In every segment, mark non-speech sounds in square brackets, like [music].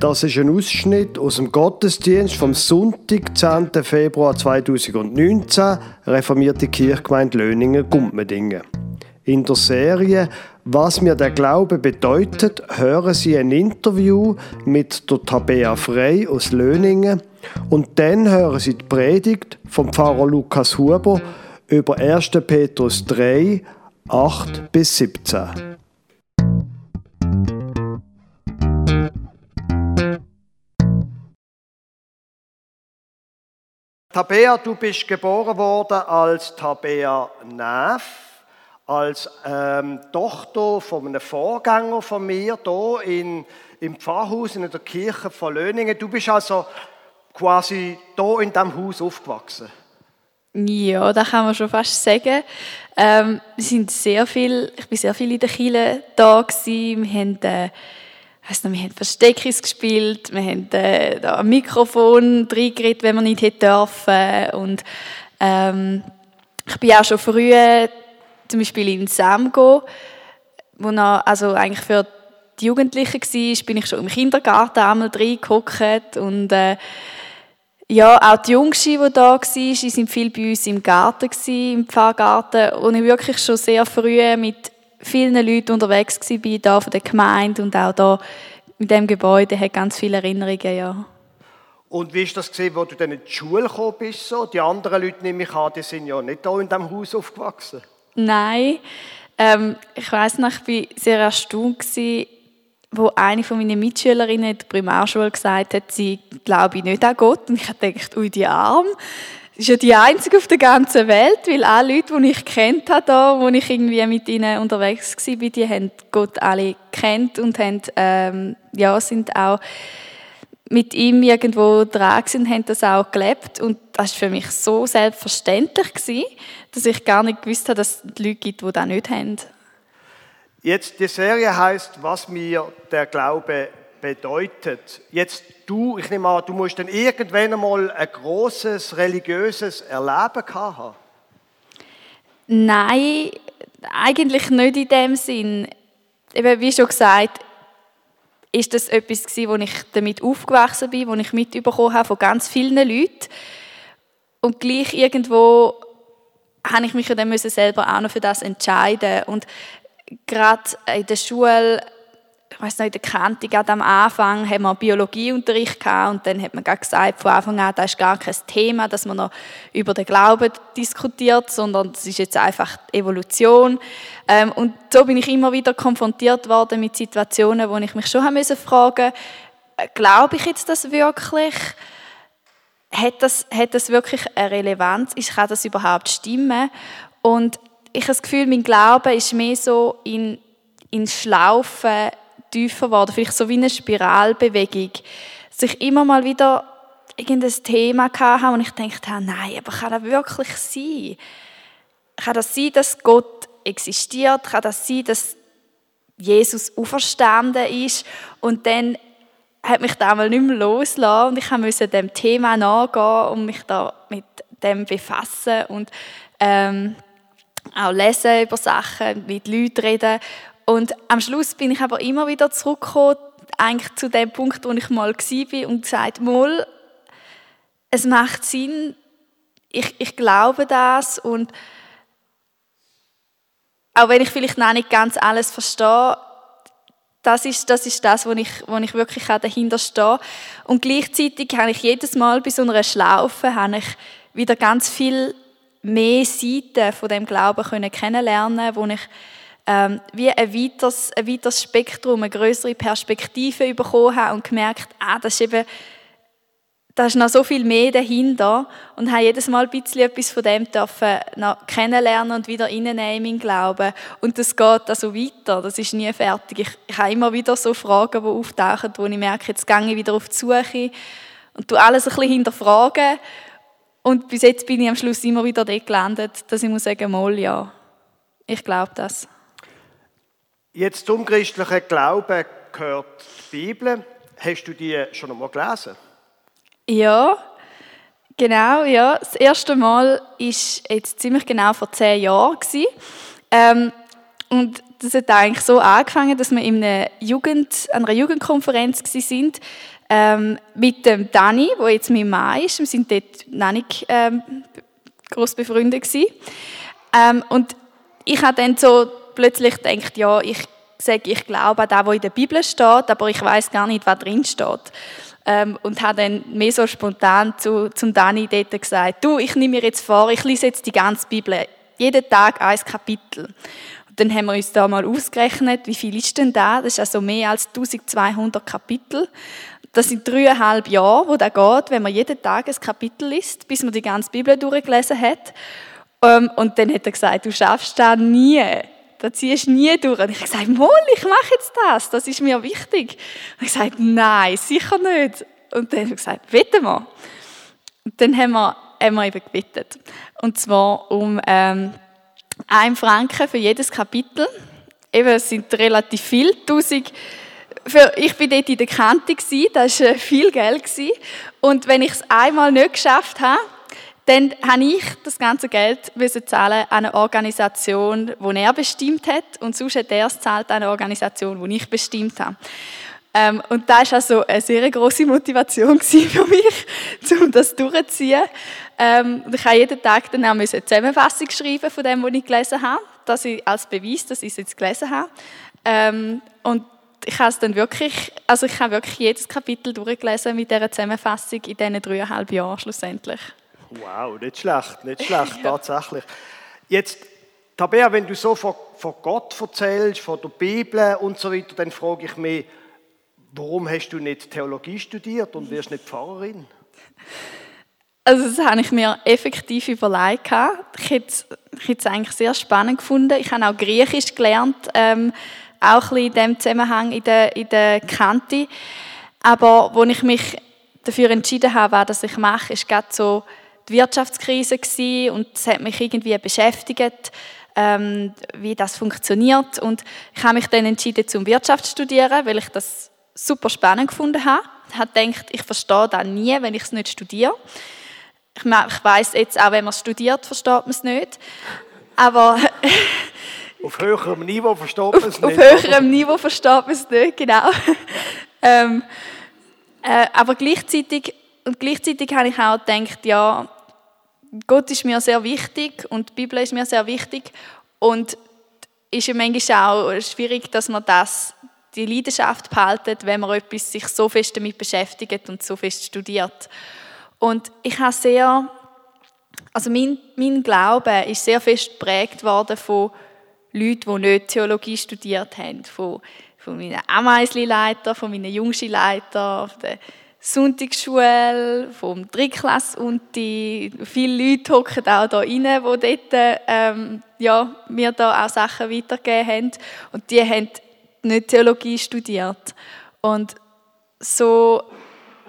Das ist ein Ausschnitt aus dem Gottesdienst vom Sonntag, 10. Februar 2019, reformierte Kirchgemeinde Löningen-Gumpmedingen. In der Serie Was mir der Glaube bedeutet, hören Sie ein Interview mit der Tabea Frey aus Löningen und dann hören Sie die Predigt vom Pfarrer Lukas Huber über 1. Petrus 3, 8 bis 17. Tabea, du bist geboren worden als Tabea Neff, als ähm, Tochter von einem Vorgänger von mir hier in, im Pfarrhaus in der Kirche von Löningen. Du bist also quasi hier in diesem Haus aufgewachsen. Ja, das kann man schon fast sagen. Ähm, wir sind sehr viel, ich bin sehr viel in der Kirche da gewesen. Wir haben äh, weiss noch, wir haben Versteckis gespielt, wir haben äh, da ein Mikrofon reingeredet, wenn wir nicht hätte dürfen. Und ähm, ich bin auch schon früh zum Beispiel in Samgo, wo noch, also eigentlich für die Jugendlichen war, bin ich schon im Kindergarten einmal reingeguckt und äh, ja, auch die Jungschen, die da waren, die sind viel bei uns im Garten, im Pfarrgarten, und ich wirklich schon sehr früh mit vielen Leuten unterwegs war, hier von der Gemeinde und auch hier mit dem Gebäude, hat ganz viele Erinnerungen, ja. Und wie ist das gesehen, wo du dann in die Schule gekommen bist? So? Die anderen Leute, nehme ich an, die sind ja nicht hier in diesem Haus aufgewachsen. Nein, ähm, ich weiß noch, ich war sehr erstaunt, gewesen, wo eine von meinen Mitschülerinnen in der Primarschule gesagt hat, sie glaube nicht an Gott. Und ich gedacht, ui, die Arm ist ja die einzige auf der ganzen Welt, weil alle Leute, die ich kennt habe, da, wo ich irgendwie mit ihnen unterwegs war, die haben Gott alle kennt und haben, ähm, ja, sind auch mit ihm irgendwo dran und haben das auch gelebt. Und das war für mich so selbstverständlich, gewesen, dass ich gar nicht gewusst habe, dass es Leute gibt, die das nicht haben. Jetzt, die Serie heißt, was mir der Glaube bedeutet. Jetzt du, ich nehme an, du musst dann irgendwann einmal ein großes religiöses Erleben haben. Nein, eigentlich nicht in dem Sinn. Eben, wie schon gesagt, ist das etwas gewesen, wo ich damit aufgewachsen bin, wo ich mitbekommen habe von ganz vielen Leuten. Und gleich irgendwo habe ich mich dann selber auch noch für das entscheiden. Und gerade in der Schule ich weiß noch, in der gerade am Anfang, haben wir Biologieunterricht gehabt und dann hat man gesagt, von Anfang an, das ist gar kein Thema, dass man noch über den Glauben diskutiert, sondern es ist jetzt einfach Evolution. Ähm, und so bin ich immer wieder konfrontiert worden mit Situationen, wo ich mich schon haben müssen fragen, äh, glaube ich jetzt das wirklich? Hat das, hat das wirklich eine Relevanz? Kann das überhaupt stimmen? Und ich habe das Gefühl, mein Glaube ist mehr so in, in Schlaufen tiefer geworden, vielleicht so wie eine Spiralbewegung. Dass ich immer mal wieder irgendein Thema hatte, wo ich dachte, nein, aber kann das wirklich sein? Kann das sein, dass Gott existiert? Kann das sein, dass Jesus auferstanden ist? Und dann hat mich das einmal nicht mehr losgelassen und ich musste dem Thema nachgehen und mich da mit dem befassen und ähm, auch lesen über Sachen, mit Leuten reden und am Schluss bin ich aber immer wieder zurückgekommen, eigentlich zu dem Punkt, wo ich mal war und gesagt, mal, es macht Sinn, ich, ich glaube das und auch wenn ich vielleicht noch nicht ganz alles verstehe, das ist das, ist das wo, ich, wo ich wirklich dahinter stehe. Und gleichzeitig habe ich jedes Mal bei so einer Schlaufe habe ich wieder ganz viel mehr Seiten von dem Glauben können kennenlernen, wo ich ähm, wie ein weiteres, ein weiteres Spektrum, eine größere Perspektive bekommen habe und gemerkt, ah, das ist eben da ist noch so viel mehr dahinter und habe jedes Mal ein bisschen etwas von dem dürfen noch kennenlernen und wieder reinnehmen in Glauben. Und das geht also weiter, das ist nie fertig. Ich, ich habe immer wieder so Fragen, die auftauchen, wo ich merke, jetzt gehe ich wieder auf die Suche und du alles ein bisschen hinterfragen. Und bis jetzt bin ich am Schluss immer wieder dort gelandet, dass ich muss sagen, mal ja, ich glaube das. Jetzt zum christlichen Glauben gehört die Bibel. Hast du die schon einmal gelesen? Ja, genau, ja. Das erste Mal war jetzt ziemlich genau vor zehn Jahren. Ähm, und das hat eigentlich so angefangen, dass wir in einer, Jugend, einer Jugendkonferenz sind ähm, mit dem Dani, wo jetzt mein Mann ist. Wir sind dort noch nicht ähm, groß befreundet. Ähm, und ich habe dann so plötzlich gedacht, ja, ich sage, ich glaube an das, was in der Bibel steht, aber ich weiß gar nicht, was drin steht. Ähm, und habe dann mehr so spontan zu, zum Dani dort gesagt, du, ich nehme mir jetzt vor, ich lese jetzt die ganze Bibel, jeden Tag ein Kapitel. Und dann haben wir uns da mal ausgerechnet, wie viel ist denn da? Das ist also mehr als 1200 Kapitel. Das sind dreieinhalb Jahre, wo das geht, wenn man jeden Tag ein Kapitel liest, bis man die ganze Bibel durchgelesen hat. Ähm, und dann hat er gesagt, du schaffst das nie. Das ziehst du nie durch. Und ich habe gesagt, Moll, ich mache jetzt das. Das ist mir wichtig. Und ich habe gesagt, nein, sicher nicht. Und dann hat er gesagt, wetten wir. Und dann haben wir, haben wir eben gewettet. Und zwar um ähm, einen Franken für jedes Kapitel. Eben, es sind relativ viel, 1000 für, ich bin dort in der Kante, das war äh, viel Geld. Und wenn ich es einmal nicht geschafft habe, dann habe ich das ganze Geld zahlen an eine Organisation, die er bestimmt hat. Und sonst hat er es zahlt an eine Organisation, die ich bestimmt habe. Ähm, und das war also eine sehr große Motivation für mich, [laughs] um das durchzuziehen. Ähm, ich habe jeden Tag dann auch eine Zusammenfassung schreiben von dem, was ich gelesen habe, dass ich als Beweis, dass ich es jetzt gelesen habe. Ähm, und ich habe es dann wirklich, also ich habe wirklich jedes Kapitel durchgelesen mit dieser Zusammenfassung in diesen dreieinhalb Jahren schlussendlich. Wow, nicht schlecht, nicht schlecht, [laughs] ja. tatsächlich. Jetzt, Tabea, wenn du so von, von Gott erzählst, von der Bibel und so weiter, dann frage ich mich, warum hast du nicht Theologie studiert und wirst nicht Pfarrerin? Also das habe ich mir effektiv überlegt. Ich hätte, es eigentlich sehr spannend gefunden. Ich habe auch Griechisch gelernt. Ähm, auch ein bisschen in diesem Zusammenhang in der, in der Kante. Aber wo ich mich dafür entschieden habe, was ich mache, ist gerade so die Wirtschaftskrise gewesen und es hat mich irgendwie beschäftigt, ähm, wie das funktioniert. Und ich habe mich dann entschieden, zum Wirtschaft zu studieren, weil ich das super spannend gefunden habe. Ich habe gedacht, ich verstehe das nie, wenn ich es nicht studiere. Ich, ich weiß jetzt auch, wenn man es studiert, versteht man es nicht. Aber [laughs] Auf höherem Niveau versteht man es nicht. Auf höherem Niveau versteht man es nicht, genau. [laughs] ähm, äh, aber gleichzeitig, und gleichzeitig habe ich auch gedacht, ja, Gott ist mir sehr wichtig und die Bibel ist mir sehr wichtig und ist ja manchmal auch schwierig, dass man das, die Leidenschaft behaltet, wenn man etwas sich so fest damit beschäftigt und so fest studiert. Und ich habe sehr, also mein, mein Glaube ist sehr fest geprägt worden von Leute, die nicht Theologie studiert haben, von, von meinen Ameisli-Leiter, von meinen Jungschi-Leiter, Sonntagsschule, vom Drittklasse und die viele Leute hocken auch da rein, die dort ähm, ja, mir da auch Sachen weitergegeben haben. Und die haben nicht Theologie studiert. Und so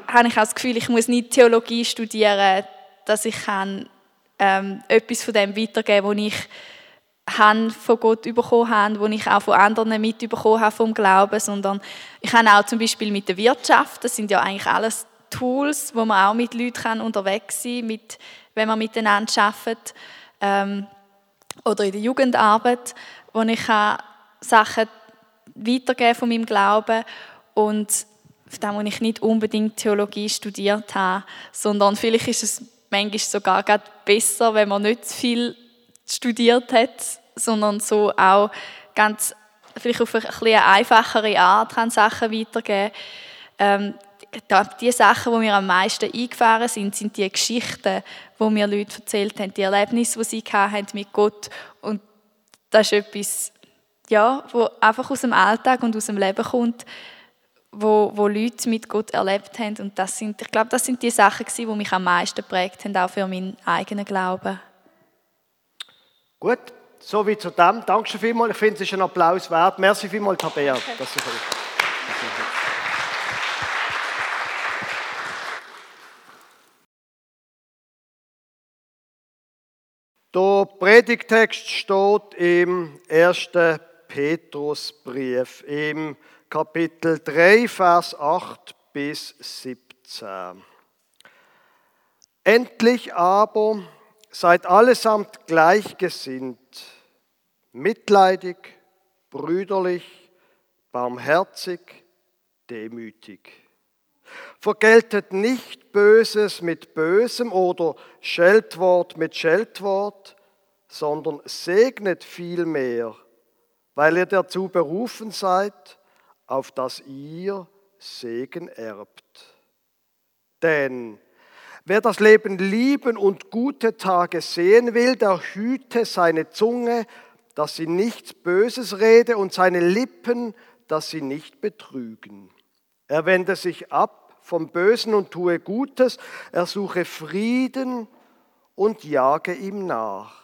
habe ich auch das Gefühl, ich muss nicht Theologie studieren, dass ich kann, ähm, etwas von dem weitergeben, was ich habe von Gott bekommen habe, die ich auch von anderen mitbekommen habe vom Glauben, sondern ich habe auch zum Beispiel mit der Wirtschaft, das sind ja eigentlich alles Tools, wo man auch mit Leuten unterwegs sein kann, mit, wenn man miteinander arbeitet, ähm, oder in der Jugendarbeit, wo ich Sachen weitergeben von meinem Glauben und von dem, wo ich nicht unbedingt Theologie studiert habe, sondern vielleicht ist es manchmal sogar besser, wenn man nicht viel studiert hat, sondern so auch ganz vielleicht auf eine etwas einfachere Art kann Sachen weitergeben. Ähm, die Sachen, die mir am meisten eingefahren sind, sind die Geschichten, die mir Leute erzählt haben, die Erlebnisse, die sie hatten mit Gott. Und das ist etwas, ja, wo einfach aus dem Alltag und aus dem Leben kommt, wo, wo Leute mit Gott erlebt haben. Und das sind, ich glaube, das sind die Sachen, die mich am meisten geprägt haben, auch für meinen eigenen Glauben. Gut, so wie zu dem. Danke schon vielmals. Ich finde, es ist ein Applaus wert. Merci vielmals, Tabea, dass du. Der Predigtext steht im 1. Petrusbrief im Kapitel 3, Vers 8 bis 17. Endlich aber Seid allesamt gleichgesinnt, mitleidig, brüderlich, barmherzig, demütig. Vergeltet nicht Böses mit Bösem oder Scheltwort mit Scheltwort, sondern segnet vielmehr, weil ihr dazu berufen seid, auf dass ihr Segen erbt. Denn wer das Leben lieben und gute Tage sehen will, der hüte seine Zunge, dass sie nichts Böses rede und seine Lippen, dass sie nicht betrügen. Er wende sich ab vom Bösen und tue Gutes, er suche Frieden und jage ihm nach.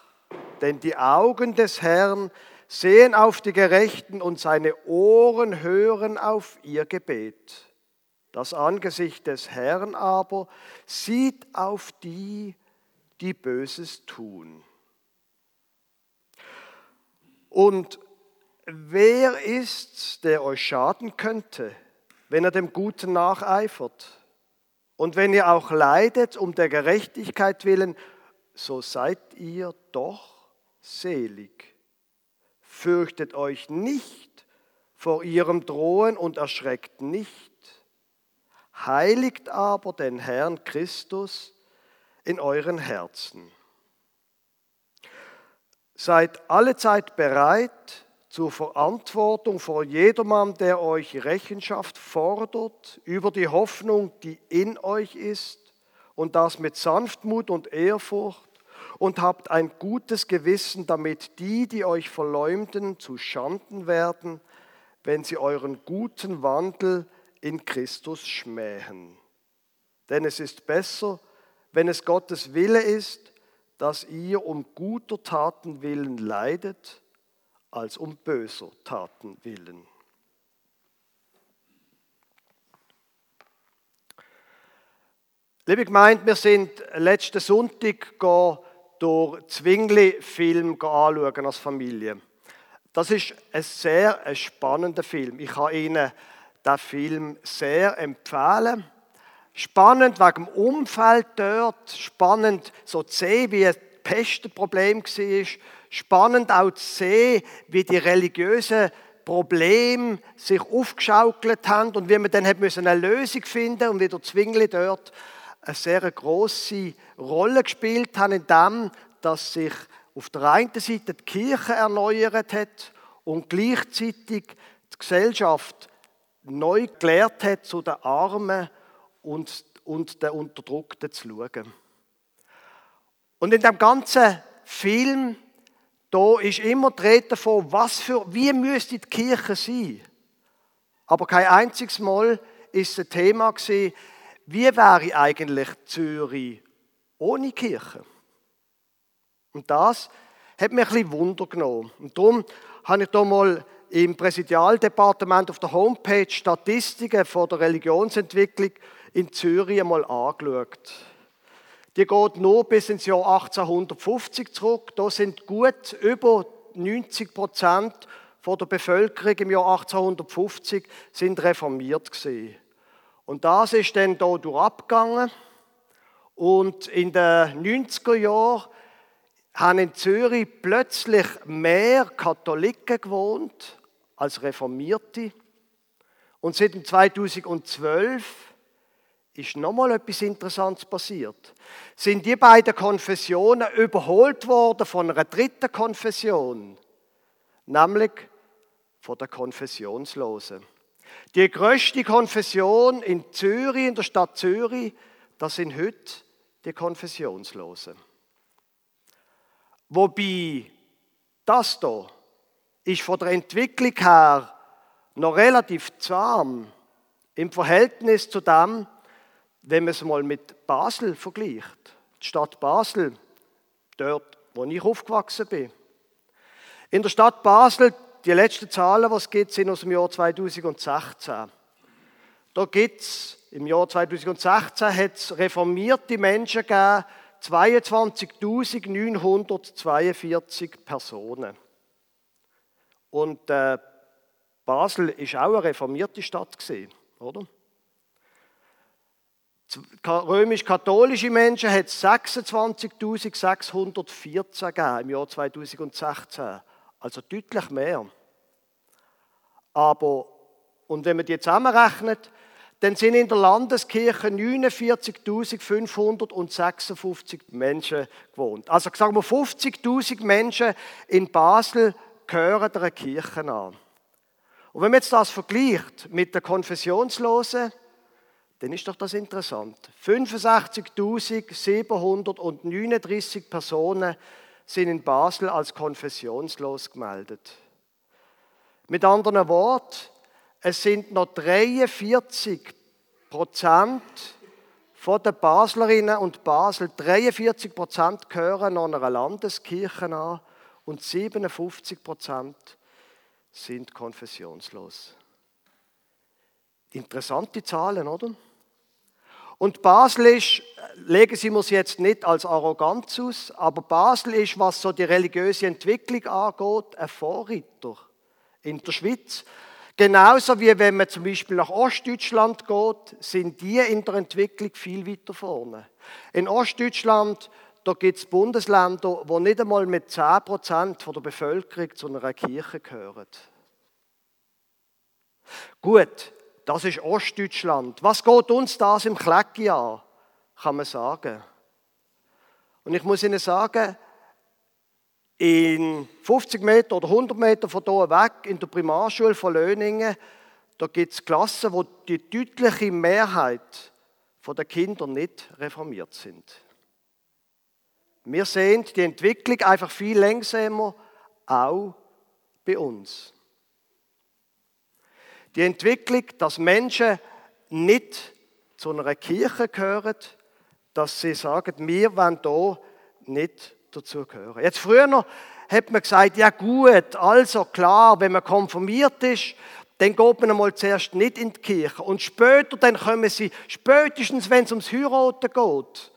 Denn die Augen des Herrn sehen auf die Gerechten und seine Ohren hören auf ihr Gebet. Das Angesicht des Herrn aber sieht auf die, die Böses tun. Und wer ist's, der euch schaden könnte, wenn er dem Guten nacheifert? Und wenn ihr auch leidet um der Gerechtigkeit willen, so seid ihr doch selig. Fürchtet euch nicht vor ihrem Drohen und erschreckt nicht. Heiligt aber den Herrn Christus in euren Herzen. Seid allezeit bereit zur Verantwortung vor jedermann, der euch Rechenschaft fordert über die Hoffnung, die in euch ist, und das mit Sanftmut und Ehrfurcht, und habt ein gutes Gewissen, damit die, die euch verleumden, zu Schanden werden, wenn sie euren guten Wandel in Christus schmähen. Denn es ist besser, wenn es Gottes Wille ist, dass ihr um guter Taten willen leidet, als um böser Taten willen. Liebe Gemeinde, wir sind letzten Sonntag durch Zwingli-Film anschauen als Familie. Das ist ein sehr spannender Film. Ich kann Ihnen den Film sehr empfehlen. Spannend wegen dem Umfeld dort, spannend so zu sehen, wie ein Pestenproblem war, spannend auch zu sehen, wie die religiösen Probleme sich aufgeschaukelt haben und wie man dann hat eine Lösung finden und wie der Zwingli dort eine sehr große Rolle gespielt hat, in dem, dass sich auf der einen Seite die Kirche erneuert hat und gleichzeitig die Gesellschaft neu gelehrt hat, zu den Armen und, und den Unterdrückten zu schauen. Und in dem ganzen Film, da ist immer die Rede davon, was für, wie müsste die Kirche sein. Aber kein einziges Mal ist ein Thema gewesen, wie wäre eigentlich Zürich ohne Kirche? Und das hat mir ein bisschen Wunder genommen. Und darum habe ich da mal im Präsidialdepartement auf der Homepage Statistiken von der Religionsentwicklung in Zürich einmal angeschaut. Die geht nur bis ins Jahr 1850 zurück. Da sind gut über 90 Prozent der Bevölkerung im Jahr 1850 sind reformiert gewesen. Und das ist dann hier durchgegangen. Und in den 90er Jahren haben in Zürich plötzlich mehr Katholiken gewohnt als Reformierte. Und seit 2012 ist nochmal etwas Interessantes passiert. Sind die beiden Konfessionen überholt worden von einer dritten Konfession, nämlich von der Konfessionslosen. Die größte Konfession in Zürich, in der Stadt Zürich, das sind heute die Konfessionslosen. Wobei das hier ist von der Entwicklung her noch relativ zahm im Verhältnis zu dem, wenn man es mal mit Basel vergleicht. Die Stadt Basel, dort, wo ich aufgewachsen bin. In der Stadt Basel, die letzten Zahlen, was gibt, sind aus dem Jahr 2016. Da gibt es, im Jahr 2016 hat es reformierte Menschen gegeben, 22.942 Personen. Und äh, Basel ist auch eine reformierte Stadt gewesen, oder? Römisch-katholische Menschen hat es 26.614 gegeben im Jahr 2016, also deutlich mehr. Aber, und wenn man die zusammenrechnet, dann sind in der Landeskirche 49.556 Menschen gewohnt. Also sagen wir 50.000 Menschen in Basel gehören der Kirche an. Und wenn man jetzt das vergleicht mit den Konfessionslosen, dann ist doch das interessant. 65.739 Personen sind in Basel als konfessionslos gemeldet. Mit anderen Worten, es sind noch 43 Prozent von den Baslerinnen und Basel, 43 Prozent gehören noch einer Landeskirche an und 57 Prozent sind konfessionslos. Interessante Zahlen, oder? Und Basel ist, legen Sie mir es jetzt nicht als Arroganz aus, aber Basel ist, was so die religiöse Entwicklung angeht, ein Vorreiter in der Schweiz. Genauso wie wenn man zum Beispiel nach Ostdeutschland geht, sind die in der Entwicklung viel weiter vorne. In Ostdeutschland gibt es Bundesländer, wo nicht einmal mit 10% der Bevölkerung zu einer Kirche gehören. Gut, das ist Ostdeutschland. Was geht uns das im Klecki an? Kann man sagen. Und ich muss Ihnen sagen, in 50 Meter oder 100 Meter von hier weg, in der Primarschule von Löningen, da gibt es Klassen, wo die deutliche Mehrheit der Kinder nicht reformiert sind. Wir sehen die Entwicklung einfach viel langsamer, auch bei uns. Die Entwicklung, dass Menschen nicht zu einer Kirche gehören, dass sie sagen, wir wollen hier nicht dazu gehören. Jetzt früher hat man gesagt, ja gut, also klar, wenn man konformiert ist, dann geht man einmal zuerst nicht in die Kirche. Und später, dann kommen sie, spätestens wenn es ums Heiraten geht,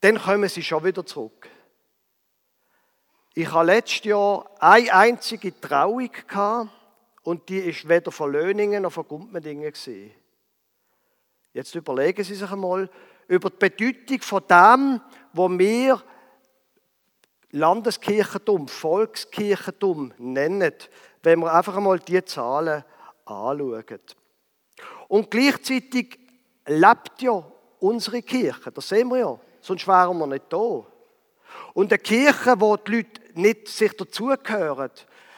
dann kommen sie schon wieder zurück. Ich habe letztes Jahr eine einzige Trauung gehabt und die ist weder von Löningen noch von Gumpmendingen gesehen. Jetzt überlegen Sie sich einmal über die Bedeutung von dem, wo wir Landeskirchentum, Volkskirchentum nennen, wenn wir einfach einmal die Zahlen anschauen. Und gleichzeitig lebt ja unsere Kirche, das sehen wir ja, sonst wären wir nicht da. Und eine Kirche, wo die Leute nicht sich dazugehören,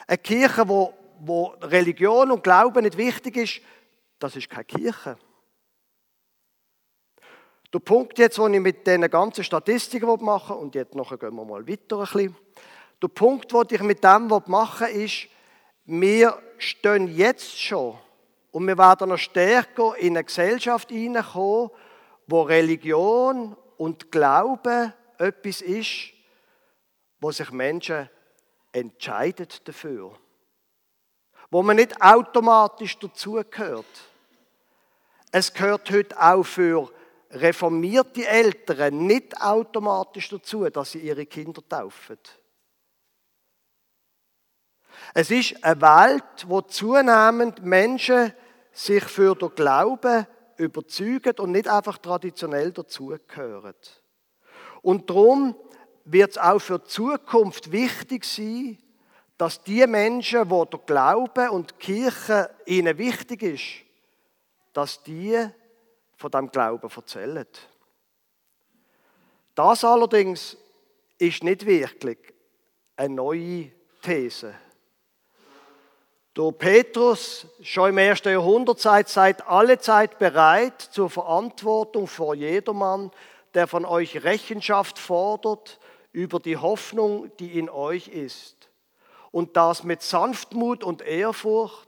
eine Kirche, wo wo Religion und Glauben nicht wichtig ist, das ist keine Kirche. Der Punkt jetzt, den ich mit diesen ganzen Statistiken machen will, und jetzt nachher gehen wir mal weiter ein bisschen. Der Punkt, den ich mit dem machen will, ist, wir stehen jetzt schon und wir werden noch stärker in eine Gesellschaft hineinkommen, wo Religion und Glaube etwas ist, wo sich Menschen entscheiden dafür wo man nicht automatisch dazugehört. Es gehört heute auch für reformierte Eltern nicht automatisch dazu, dass sie ihre Kinder taufen. Es ist eine Welt, wo zunehmend Menschen sich für den Glauben überzeugen und nicht einfach traditionell dazugehören. Und darum wird es auch für die Zukunft wichtig sein, dass die Menschen, wo der Glaube und die Kirche ihnen wichtig ist, dass die von dem Glauben erzählen. Das allerdings ist nicht wirklich eine neue These. Der Petrus, schon im ersten Jahrhundert, sagt, seid alle Zeit bereit zur Verantwortung vor jedermann, der von euch Rechenschaft fordert über die Hoffnung, die in euch ist und das mit Sanftmut und Ehrfurcht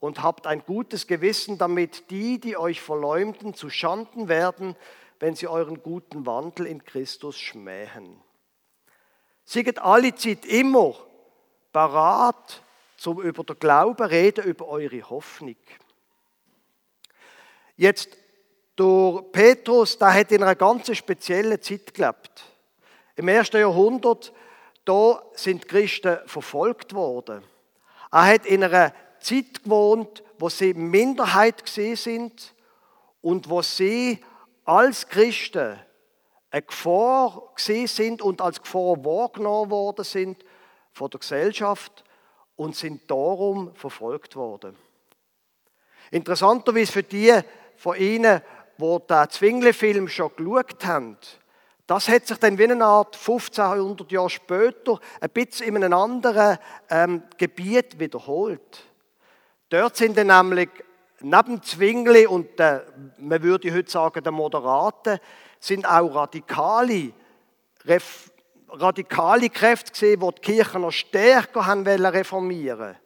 und habt ein gutes Gewissen, damit die, die euch verleumden, zu Schanden werden, wenn sie euren guten Wandel in Christus schmähen. Sieget alle Zeit immer parat zum über der Glaube reden, über eure Hoffnung. Jetzt, der Petrus, der hat in einer ganz speziellen Zeit gelebt. Im ersten Jahrhundert da sind Christen verfolgt worden. Er hat in einer Zeit gewohnt, wo sie Minderheit gesehen sind und wo sie als Christen eine Gefahr gesehen sind und als Gefahr wahrgenommen worden sind von der Gesellschaft und sind darum verfolgt worden. Interessanterweise für die von Ihnen, die den Zwingli-Film schon geschaut haben, das hat sich dann wie eine Art 1500 Jahre später ein bisschen in einem anderen ähm, Gebiet wiederholt. Dort sind dann nämlich neben Zwingli und der, man würde heute sagen, der Moderaten, sind auch radikale, radikale Kräfte gesehen, die die Kirche noch stärker haben reformieren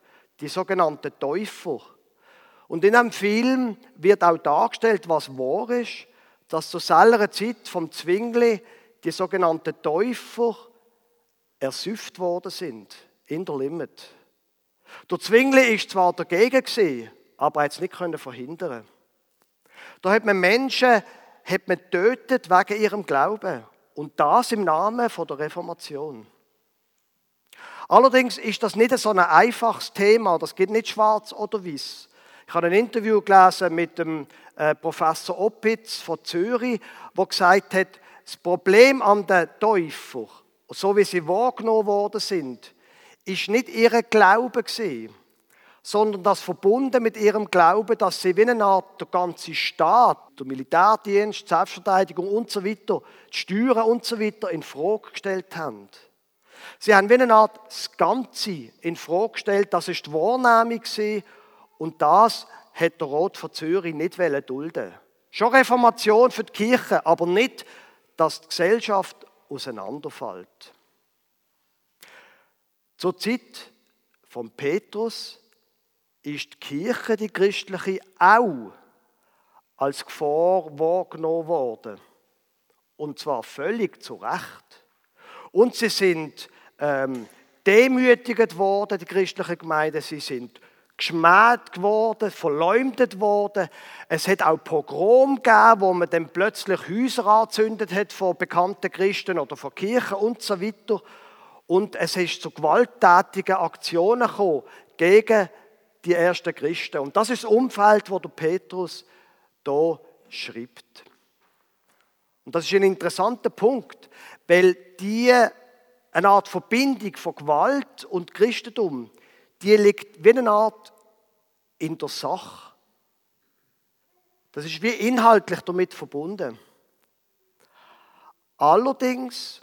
Die sogenannten Täufer. Und in einem Film wird auch dargestellt, was wahr ist dass zur selben Zeit vom Zwingli die sogenannten Täufer ersüfft worden sind in der Limit. Der Zwingli ist zwar dagegen aber er hat es nicht verhindern. Da hat man Menschen hat man tötet wegen ihrem Glauben und das im Namen der Reformation. Allerdings ist das nicht so ein einfaches Thema, das geht nicht schwarz oder weiß. Ich habe ein Interview gelesen mit dem äh, Professor Oppitz von Zürich, wo gesagt hat, das Problem an den Täufern, so wie sie wahrgenommen worden sind, ist nicht ihr Glaube gewesen, sondern das verbunden mit ihrem Glauben, dass sie wie eine Art der ganze Staat, der Militärdienst, die Selbstverteidigung und so weiter, die Steuern und so weiter in Frage gestellt haben. Sie haben wie eine Art das Ganze in Frage gestellt, das ist die Wahrnehmung gewesen, und das hat der Rot von Zürich nicht dulden. Schon Reformation für die Kirche, aber nicht, dass die Gesellschaft auseinanderfällt. Zur Zeit von Petrus ist die Kirche, die christliche, auch als Gefahr wahrgenommen worden. Und zwar völlig zu Recht. Und sie sind ähm, demütigt worden, die christlichen Gemeinden, sie sind geschmäht geworden, verleumdet worden. Es hat auch Pogrom gegeben, wo man dann plötzlich Häuser angezündet hat von bekannten Christen oder von Kirchen und so weiter. Und es ist zu gewalttätigen Aktionen gekommen gegen die ersten Christen. Und das ist das Umfeld, wo der Petrus da schreibt. Und das ist ein interessanter Punkt, weil die eine Art Verbindung von Gewalt und Christentum die liegt wie eine Art in der Sache. Das ist wie inhaltlich damit verbunden. Allerdings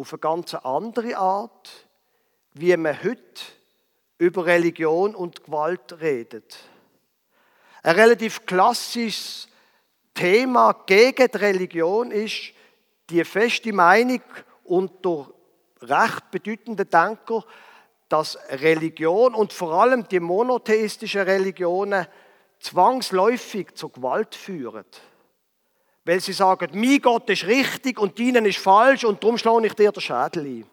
auf eine ganz andere Art, wie man heute über Religion und Gewalt redet. Ein relativ klassisches Thema gegen die Religion ist die feste Meinung unter recht bedeutenden Denker, dass Religion und vor allem die monotheistischen Religionen zwangsläufig zur Gewalt führen. Weil sie sagen, mein Gott ist richtig und deinen ist falsch und darum schlage ich dir den Schädel ein.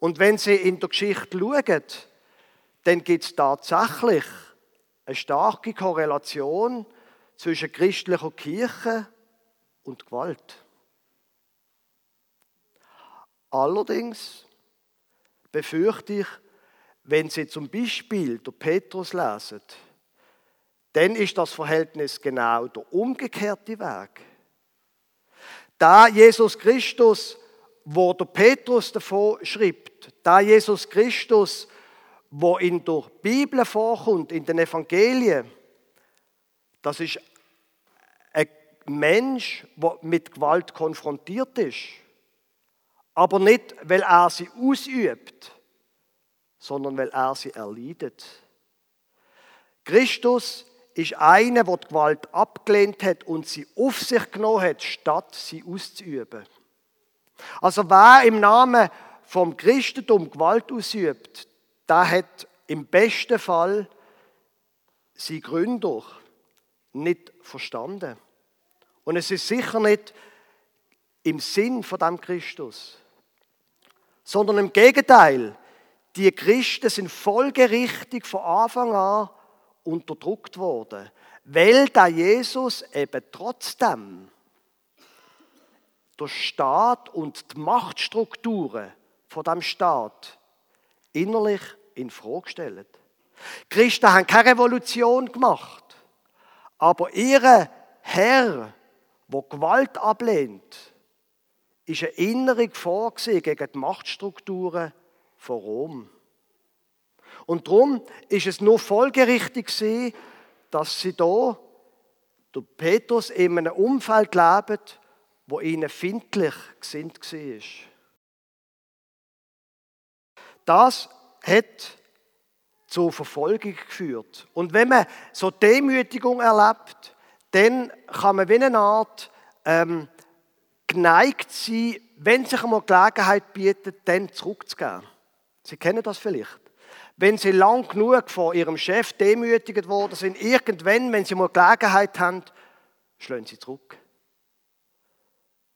Und wenn Sie in der Geschichte schauen, dann gibt es tatsächlich eine starke Korrelation zwischen christlicher Kirche und Gewalt. Allerdings befürchte ich, wenn Sie zum Beispiel der Petrus lesen, dann ist das Verhältnis genau der umgekehrte Weg. Da Jesus Christus, wo der Petrus davon schreibt, da Jesus Christus, wo in der Bibel vorkommt, in den Evangelien, das ist ein Mensch, der mit Gewalt konfrontiert ist aber nicht, weil er sie ausübt, sondern weil er sie erleidet. Christus ist einer, der die Gewalt abgelehnt hat und sie auf sich genommen hat, statt sie auszuüben. Also wer im Namen vom Christentum Gewalt ausübt, der hat im besten Fall sie Gründer nicht verstanden. Und es ist sicher nicht im Sinn von dem Christus sondern im Gegenteil, die Christen sind folgerichtig von Anfang an unterdrückt worden, weil der Jesus eben trotzdem der Staat und die Machtstrukturen von dem Staat innerlich in Frage stellt. Christen haben keine Revolution gemacht, aber ihre Herr, wo Gewalt ablehnt, ist eine innere Gefahr gegen die Machtstrukturen von Rom. Und darum ist es nur folgerichtig dass sie da, der Petrus, in einem Umfeld lebt, wo ihnen findlich gesinnt war. Das hat zur Verfolgung geführt. Und wenn man so Demütigung erlebt, dann kann man wie eine Art ähm, geneigt sein, wenn sich einmal Gelegenheit bietet, dann zurückzugehen. Sie kennen das vielleicht. Wenn Sie lang genug von Ihrem Chef demütigt worden sind, irgendwann, wenn Sie mal Gelegenheit haben, schlagen Sie zurück.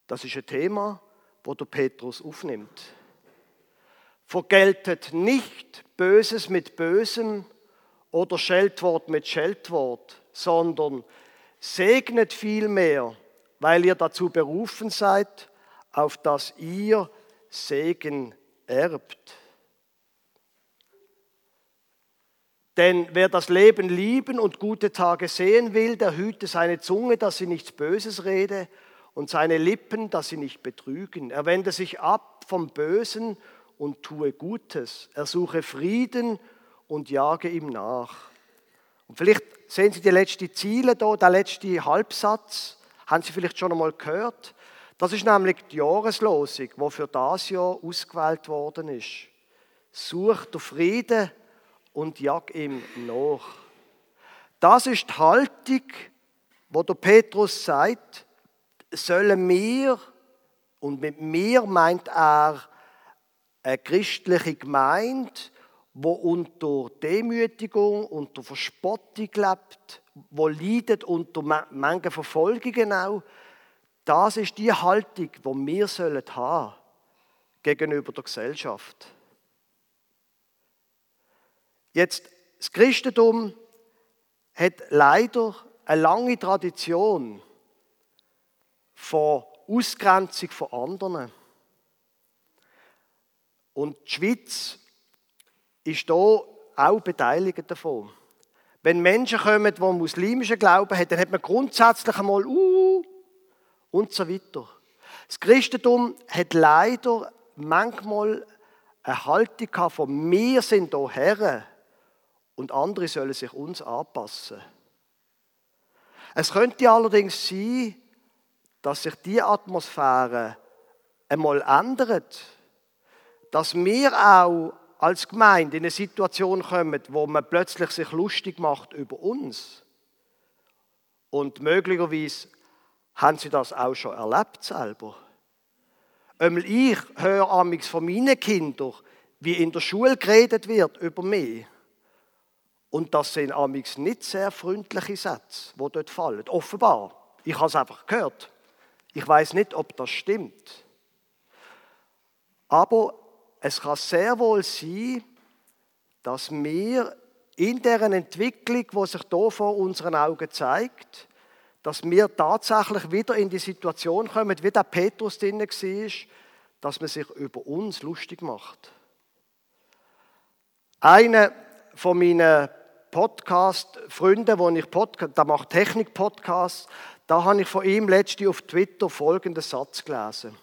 Das ist ein Thema, wo der Petrus aufnimmt. Vergeltet nicht Böses mit Bösem oder Scheltwort mit Scheltwort, sondern segnet vielmehr, weil ihr dazu berufen seid, auf dass ihr Segen erbt. Denn wer das Leben lieben und gute Tage sehen will, der hüte seine Zunge, dass sie nichts Böses rede, und seine Lippen, dass sie nicht betrügen. Er wende sich ab vom Bösen und tue Gutes. Er suche Frieden und jage ihm nach. Und vielleicht sehen Sie die letzten Ziele da, der letzte Halbsatz, haben Sie vielleicht schon einmal gehört. Das ist nämlich die Jahreslosung, die für das Jahr ausgewählt worden ist. Such der Frieden und jag ihm nach. Das ist die Haltung, wo der Petrus sagt, sollen wir, und mit mir meint er eine christliche Gemeinde, wo unter Demütigung, unter Verspottung lebt, wo leidet unter manchen Verfolgungen auch. Das ist die Haltung, die wir sollen haben gegenüber der Gesellschaft. Jetzt, das Christentum hat leider eine lange Tradition von Ausgrenzung von anderen. Und die Schweiz ist da auch beteiligt davon. Wenn Menschen kommen, die muslimischen Glauben haben, dann hat man grundsätzlich einmal uh, und so weiter. Das Christentum hat leider manchmal eine Haltung von wir sind hier Herren und andere sollen sich uns anpassen. Es könnte allerdings sein, dass sich die Atmosphäre einmal ändert, dass wir auch als Gemeinde in eine Situation kommen, wo man plötzlich sich lustig macht über uns. Und möglicherweise haben sie das auch schon erlebt selber. Ich höre amigs von meinen Kindern, wie in der Schule geredet wird über mich. Und das sind amix nicht sehr freundliche Sätze, die dort fallen. Offenbar. Ich habe es einfach gehört. Ich weiß nicht, ob das stimmt. Aber es kann sehr wohl sein, dass wir in deren Entwicklung, die sich hier vor unseren Augen zeigt, dass wir tatsächlich wieder in die Situation kommen, wie der Petrus drin war, dass man sich über uns lustig macht. Einer von meinen Podcast-Freunde, wo ich Podcast, der macht Technik-Podcasts, da habe ich von ihm letztens auf Twitter folgenden Satz gelesen.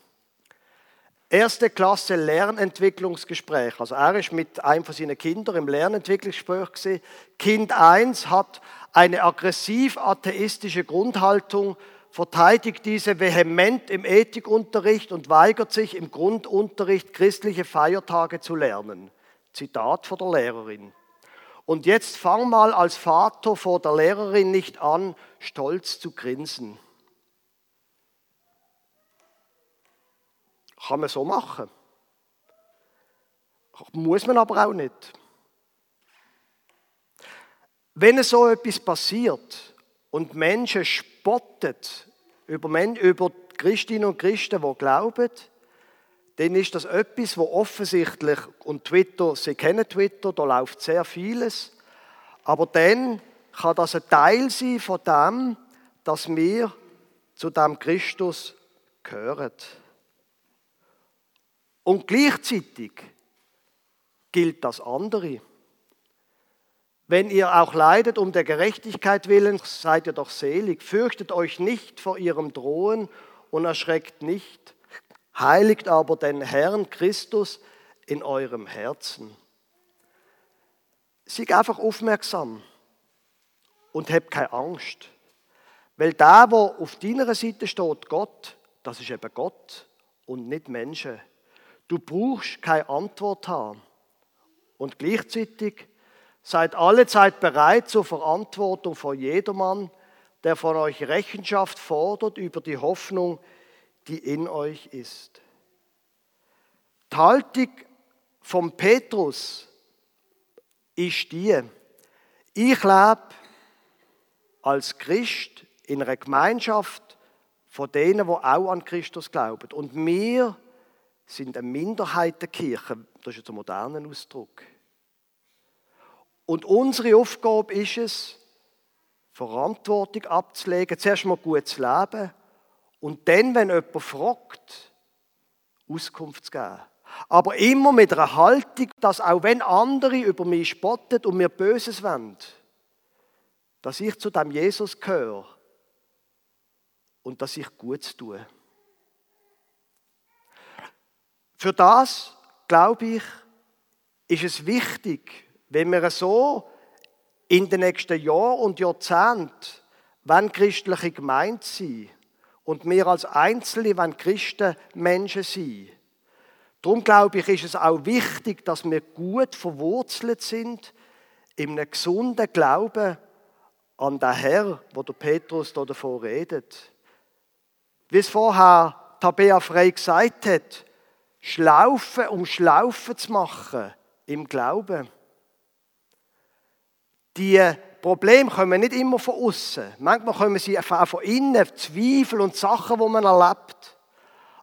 Erste Klasse Lernentwicklungsgespräch. Also er ist mit einem von seinen Kindern im Lernentwicklungsgespräch gesehen. Kind 1 hat eine aggressiv-atheistische Grundhaltung, verteidigt diese vehement im Ethikunterricht und weigert sich im Grundunterricht christliche Feiertage zu lernen. Zitat von der Lehrerin. Und jetzt fang mal als Vater vor der Lehrerin nicht an, stolz zu grinsen. Kann man so machen. Muss man aber auch nicht. Wenn so etwas passiert und Menschen spottet über, Christinnen und Christen, die glauben, dann ist das etwas, wo offensichtlich, und Twitter, Sie kennen Twitter, da läuft sehr vieles, aber dann kann das ein Teil sein von dem, dass wir zu dem Christus gehören. Und gleichzeitig gilt das andere. Wenn ihr auch leidet um der Gerechtigkeit willen, seid ihr doch selig. Fürchtet euch nicht vor ihrem Drohen und erschreckt nicht. Heiligt aber den Herrn Christus in eurem Herzen. sei einfach aufmerksam und hab keine Angst. Weil der, der auf deiner Seite steht, Gott, das ist eben Gott und nicht Menschen. Du brauchst keine Antwort haben. Und gleichzeitig seid alle Zeit bereit zur Verantwortung vor jedermann, der von euch Rechenschaft fordert über die Hoffnung, die in euch ist. Die Haltung vom Petrus ist die, ich lebe als Christ in einer Gemeinschaft von denen, die auch an Christus glauben. Und wir sind eine Minderheitenkirche, das ist jetzt ein moderner Ausdruck. Und unsere Aufgabe ist es, Verantwortung abzulegen, zuerst mal gut zu leben und dann, wenn jemand fragt, Auskunft zu geben. Aber immer mit einer Haltung, dass auch wenn andere über mich spotten und mir Böses wollen, dass ich zu dem Jesus gehöre und dass ich Gutes tue. Für das, glaube ich, ist es wichtig, wenn wir so in den nächsten Jahren und Jahrzehnten, wenn christliche Gemeinde sind und wir als Einzelne, wenn Christen Menschen sind, Darum glaube ich, ist es auch wichtig, dass wir gut verwurzelt sind in einem gesunden Glauben an den Herr, wo der Petrus da davor redet. Wie es vorher Tabea Frey gesagt hat, Schlaufen, um Schlaufen zu machen im Glauben. Die Probleme kommen nicht immer von außen. Manchmal kommen sie auch von innen, Zweifel und Sachen, die man erlebt.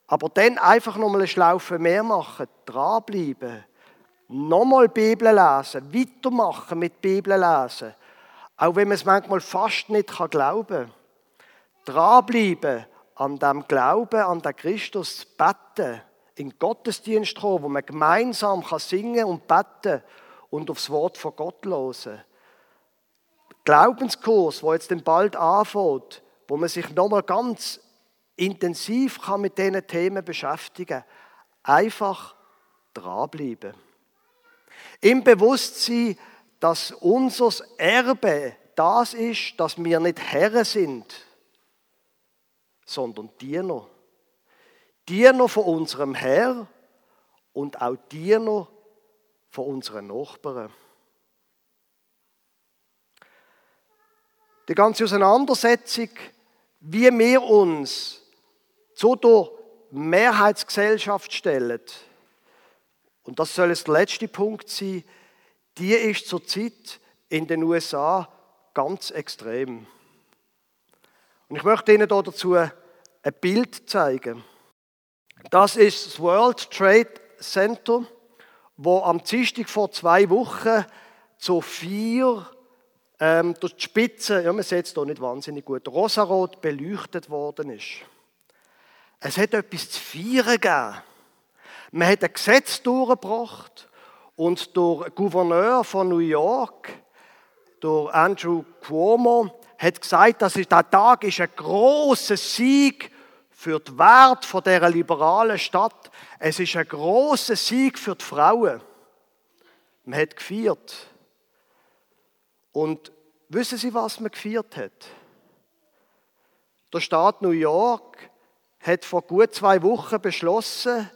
Aber dann einfach nochmal eine Schlaufe mehr machen, dranbleiben, nochmal Bibel lesen, weitermachen mit Bibel lesen. Auch wenn man es manchmal fast nicht glauben kann. Dranbleiben an dem Glauben, an den Christus, beten, in Gottesdienst kommen, wo man gemeinsam kann singen und beten und aufs Wort von Gott hören. Glaubenskurs, wo jetzt dann bald anfängt, wo man sich nochmal ganz intensiv kann mit diesen Themen beschäftigen. Einfach dranbleiben. Im Bewusstsein, dass unser Erbe das ist, dass wir nicht Herren sind, sondern Diener. Diener von unserem Herr und auch Diener von unseren Nachbarn. Die ganze Auseinandersetzung, wie wir uns zu der Mehrheitsgesellschaft stellen, und das soll jetzt der letzte Punkt sein, die ist zurzeit in den USA ganz extrem. Und ich möchte Ihnen dazu ein Bild zeigen. Das ist das World Trade Center, wo am Dienstag vor zwei Wochen zu vier ähm, durch die Spitze, ja man sieht es hier nicht wahnsinnig gut, rosarot beleuchtet worden ist. Es hat etwas zu feiern gegeben. Man hat ein Gesetz durchgebracht und der Gouverneur von New York, der Andrew Cuomo, hat gesagt, dass dieser Tag ist ein großer Sieg für den Wert von dieser liberalen Stadt. Es ist ein großer Sieg für die Frauen. Man hat gefeiert. Und wissen Sie, was man gefeiert hat? Der Staat New York hat vor gut zwei Wochen beschlossen,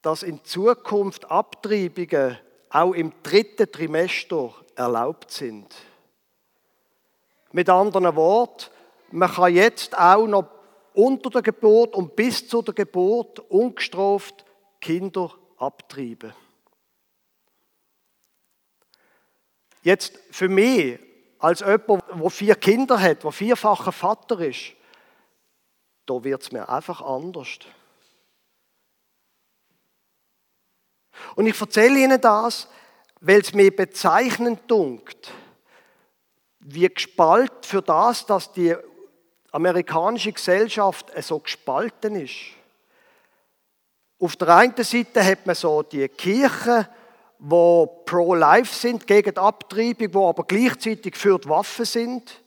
dass in Zukunft Abtreibungen auch im dritten Trimester erlaubt sind. Mit anderen Worten, man kann jetzt auch noch unter der Geburt und bis zu der Geburt ungestraft Kinder abtreiben. Jetzt für mich, als jemand, der vier Kinder hat, der vierfacher Vater ist, da wird es mir einfach anders. Und ich erzähle Ihnen das, weil es mir bezeichnend dunkt, wie gespalten für das, dass die amerikanische Gesellschaft so gespalten ist. Auf der einen Seite hat man so die Kirchen, wo pro-life sind, gegen die Abtreibung, wo aber gleichzeitig für die Waffen sind,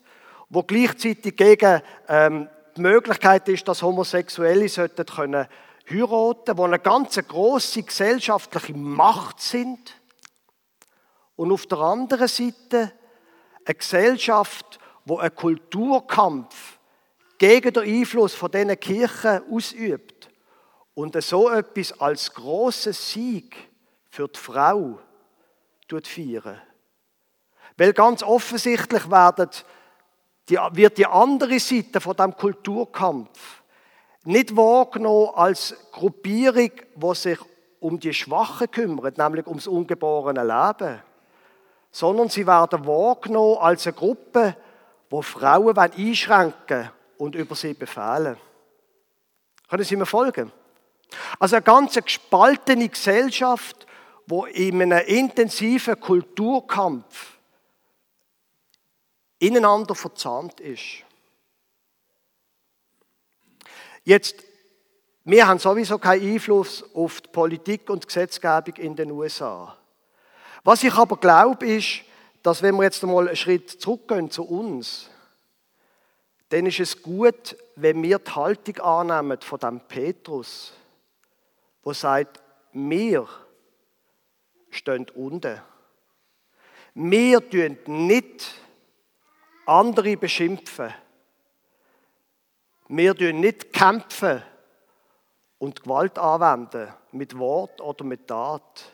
wo gleichzeitig gegen ähm, die Möglichkeit ist, dass Homosexuelle sollten können wo eine ganz große gesellschaftliche Macht sind. und auf der anderen Seite eine Gesellschaft, wo ein Kulturkampf gegen den Einfluss von diesen Kirchen ausübt und so etwas als großes Sieg für die Frau feiern. Weil ganz offensichtlich werden wird die andere Seite von dem Kulturkampf nicht wahrgenommen als Gruppierung, die sich um die Schwachen kümmert, nämlich ums ungeborene Leben, sondern sie werden wahrgenommen als eine Gruppe, wo Frauen einschränken und über sie befehlen. Können Sie mir folgen? Also eine ganz gespaltene Gesellschaft, wo in einem intensiven Kulturkampf ineinander verzahnt ist. Jetzt, wir haben sowieso keinen Einfluss auf die Politik und die Gesetzgebung in den USA. Was ich aber glaube, ist, dass wenn wir jetzt einmal einen Schritt zurückgehen zu uns, dann ist es gut, wenn wir die Haltung annehmen von dem Petrus, wo sagt, wir stehen unten. Wir tun nicht andere beschimpfen. Wir tun nicht kämpfen und Gewalt anwenden mit Wort oder mit Tat,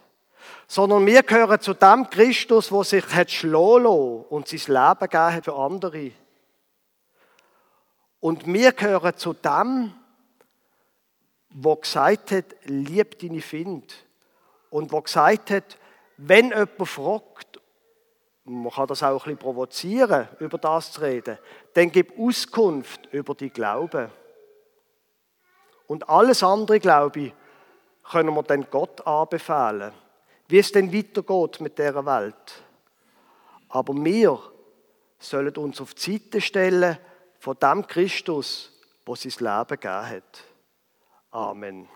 sondern wir gehören zu dem Christus, wo sich hat schlagen und sein Leben gegeben hat für andere. Und wir gehören zu dem, wo gesagt hat, lieb deine Find. Und wo gesagt hat, wenn jemand fragt man kann das auch ein bisschen provozieren, über das zu reden, dann gib Auskunft über die Glaube. Und alles andere, glaube ich, können wir dann Gott anbefehlen, wie es denn weitergeht mit dieser Welt. Aber wir sollen uns auf die Seite stellen von dem Christus, der sein Leben gegeben hat. Amen.